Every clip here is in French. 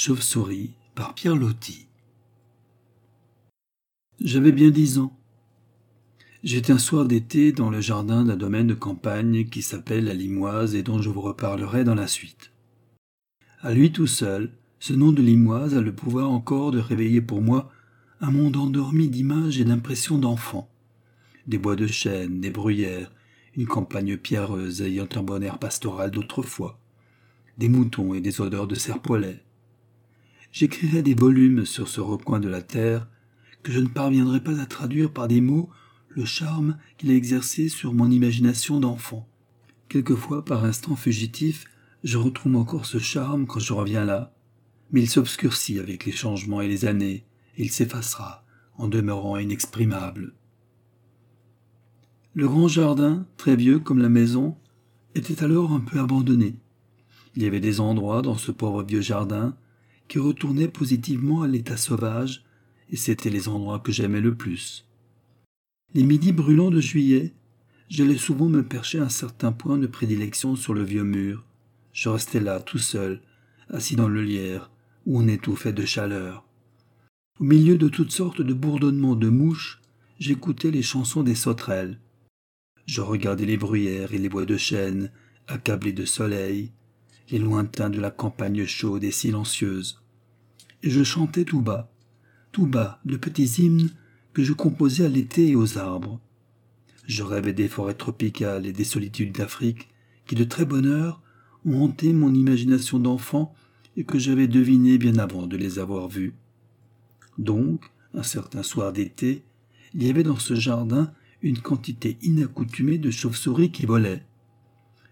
Chauve-souris par Pierre Loti. J'avais bien dix ans. J'étais un soir d'été dans le jardin d'un domaine de campagne qui s'appelle la Limoise et dont je vous reparlerai dans la suite. À lui tout seul, ce nom de Limoise a le pouvoir encore de réveiller pour moi un monde endormi d'images et d'impressions d'enfants. Des bois de chêne, des bruyères, une campagne pierreuse ayant un bon air pastoral d'autrefois, des moutons et des odeurs de serpolet. J'écrirai des volumes sur ce recoin de la terre que je ne parviendrai pas à traduire par des mots le charme qu'il a exercé sur mon imagination d'enfant. Quelquefois, par instants fugitifs, je retrouve encore ce charme quand je reviens là, mais il s'obscurcit avec les changements et les années, et il s'effacera en demeurant inexprimable. Le grand jardin, très vieux comme la maison, était alors un peu abandonné. Il y avait des endroits dans ce pauvre vieux jardin qui retournaient positivement à l'état sauvage, et c'étaient les endroits que j'aimais le plus. Les midis brûlants de juillet, j'allais souvent me percher à un certain point de prédilection sur le vieux mur. Je restais là, tout seul, assis dans le lierre, où on étouffait de chaleur. Au milieu de toutes sortes de bourdonnements de mouches, j'écoutais les chansons des sauterelles. Je regardais les bruyères et les bois de chêne, accablés de soleil, les lointains de la campagne chaude et silencieuse. Et je chantais tout bas, tout bas, de petits hymnes que je composais à l'été et aux arbres. Je rêvais des forêts tropicales et des solitudes d'Afrique qui, de très bonne heure, ont hanté mon imagination d'enfant et que j'avais deviné bien avant de les avoir vues. Donc, un certain soir d'été, il y avait dans ce jardin une quantité inaccoutumée de chauves-souris qui volaient.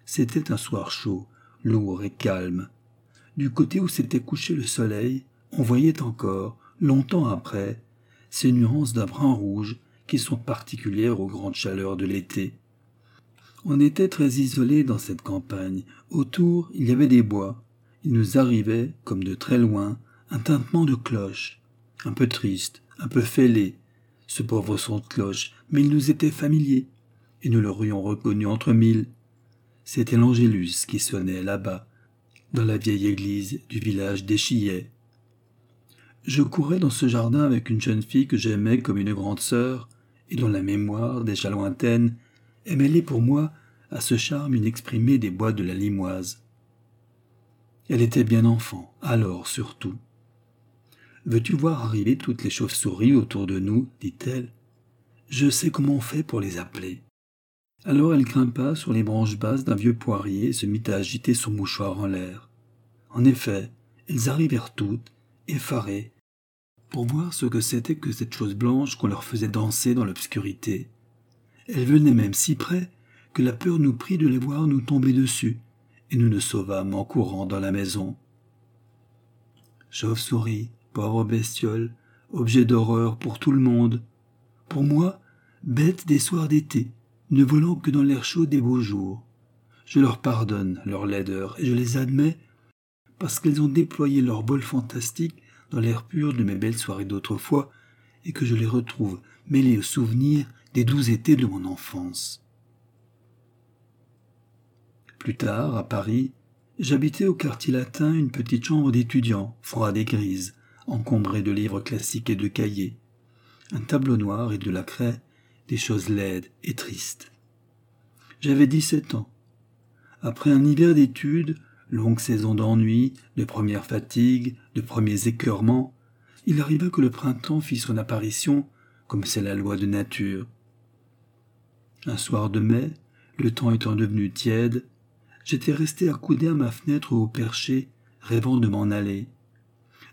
C'était un soir chaud, lourd et calme. Du côté où s'était couché le soleil, on voyait encore, longtemps après, ces nuances d'un brun rouge qui sont particulières aux grandes chaleurs de l'été. On était très isolés dans cette campagne. Autour, il y avait des bois. Il nous arrivait, comme de très loin, un tintement de cloche, un peu triste, un peu fêlé, ce pauvre son de cloche, mais il nous était familier, et nous l'aurions reconnu entre mille. C'était l'Angélus qui sonnait là-bas, dans la vieille église du village d'Échillet. Je courais dans ce jardin avec une jeune fille que j'aimais comme une grande sœur, et dont la mémoire, déjà lointaine, est mêlée pour moi à ce charme inexprimé des bois de la Limoise. Elle était bien enfant, alors surtout. Veux-tu voir arriver toutes les chauves-souris autour de nous? dit-elle. Je sais comment on fait pour les appeler. Alors elle grimpa sur les branches basses d'un vieux poirier et se mit à agiter son mouchoir en l'air. En effet, elles arrivèrent toutes, effarées, pour voir ce que c'était que cette chose blanche qu'on leur faisait danser dans l'obscurité. Elles venaient même si près que la peur nous prit de les voir nous tomber dessus, et nous nous sauvâmes en courant dans la maison. Chauve-souris, pauvre bestiole, objet d'horreur pour tout le monde. Pour moi, bêtes des soirs d'été, ne volant que dans l'air chaud des beaux jours. Je leur pardonne leur laideur et je les admets parce qu'elles ont déployé leur bol fantastique dans l'air pur de mes belles soirées d'autrefois et que je les retrouve mêlées aux souvenirs des doux étés de mon enfance. Plus tard, à Paris, j'habitais au quartier latin une petite chambre d'étudiant, froide et grise, encombré de livres classiques et de cahiers, un tableau noir et de la craie, des choses laides et tristes. J'avais dix-sept ans. Après un hiver d'études, longue saison d'ennui, de premières fatigues, de premiers écœurements, il arriva que le printemps fit son apparition, comme c'est la loi de nature. Un soir de mai, le temps étant devenu tiède, j'étais resté accoudé à ma fenêtre au perché, rêvant de m'en aller.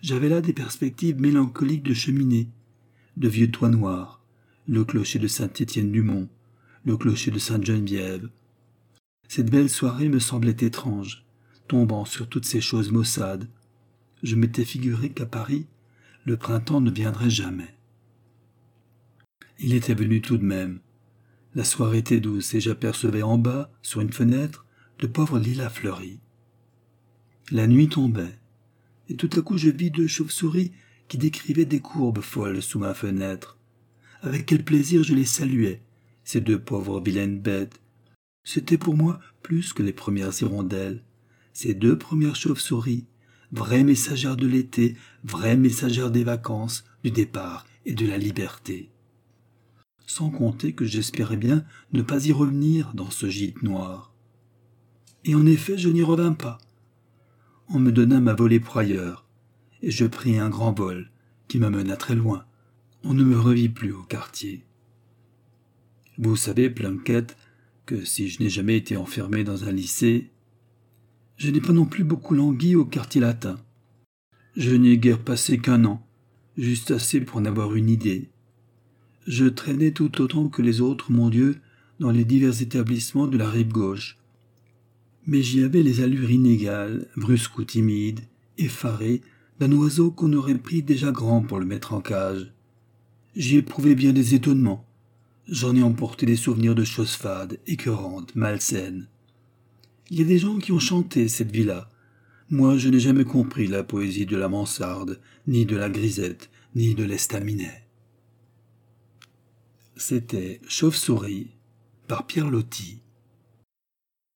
J'avais là des perspectives mélancoliques de cheminée, de vieux toits noirs, le clocher de Saint-Étienne-du-Mont, le clocher de Sainte-Geneviève. Cette belle soirée me semblait étrange, tombant sur toutes ces choses maussades. Je m'étais figuré qu'à Paris, le printemps ne viendrait jamais. Il était venu tout de même. La soirée était douce et j'apercevais en bas, sur une fenêtre, de pauvres lilas fleuris. La nuit tombait et tout à coup je vis deux chauves-souris qui décrivaient des courbes folles sous ma fenêtre. Avec quel plaisir je les saluais, ces deux pauvres vilaines bêtes. C'était pour moi plus que les premières hirondelles, ces deux premières chauves-souris, vraie messagère de l'été, vraie messagère des vacances, du départ et de la liberté. Sans compter que j'espérais bien ne pas y revenir dans ce gîte noir. Et en effet, je n'y revins pas. On me donna ma volée pour ailleurs, et je pris un grand vol qui m'amena très loin. On ne me revit plus au quartier. Vous savez, Plunkett, que si je n'ai jamais été enfermé dans un lycée, je n'ai pas non plus beaucoup langui au quartier latin. Je n'y ai guère passé qu'un an, juste assez pour en avoir une idée. Je traînais tout autant que les autres, mon Dieu, dans les divers établissements de la rive gauche. Mais j'y avais les allures inégales, brusques ou timides, effarées, d'un oiseau qu'on aurait pris déjà grand pour le mettre en cage. J'y éprouvais bien des étonnements. J'en ai emporté des souvenirs de choses fades, écœurantes, malsaines. Il y a des gens qui ont chanté cette vie-là. Moi, je n'ai jamais compris la poésie de la mansarde, ni de la grisette, ni de l'estaminet. C'était Chauve-souris par Pierre Loti.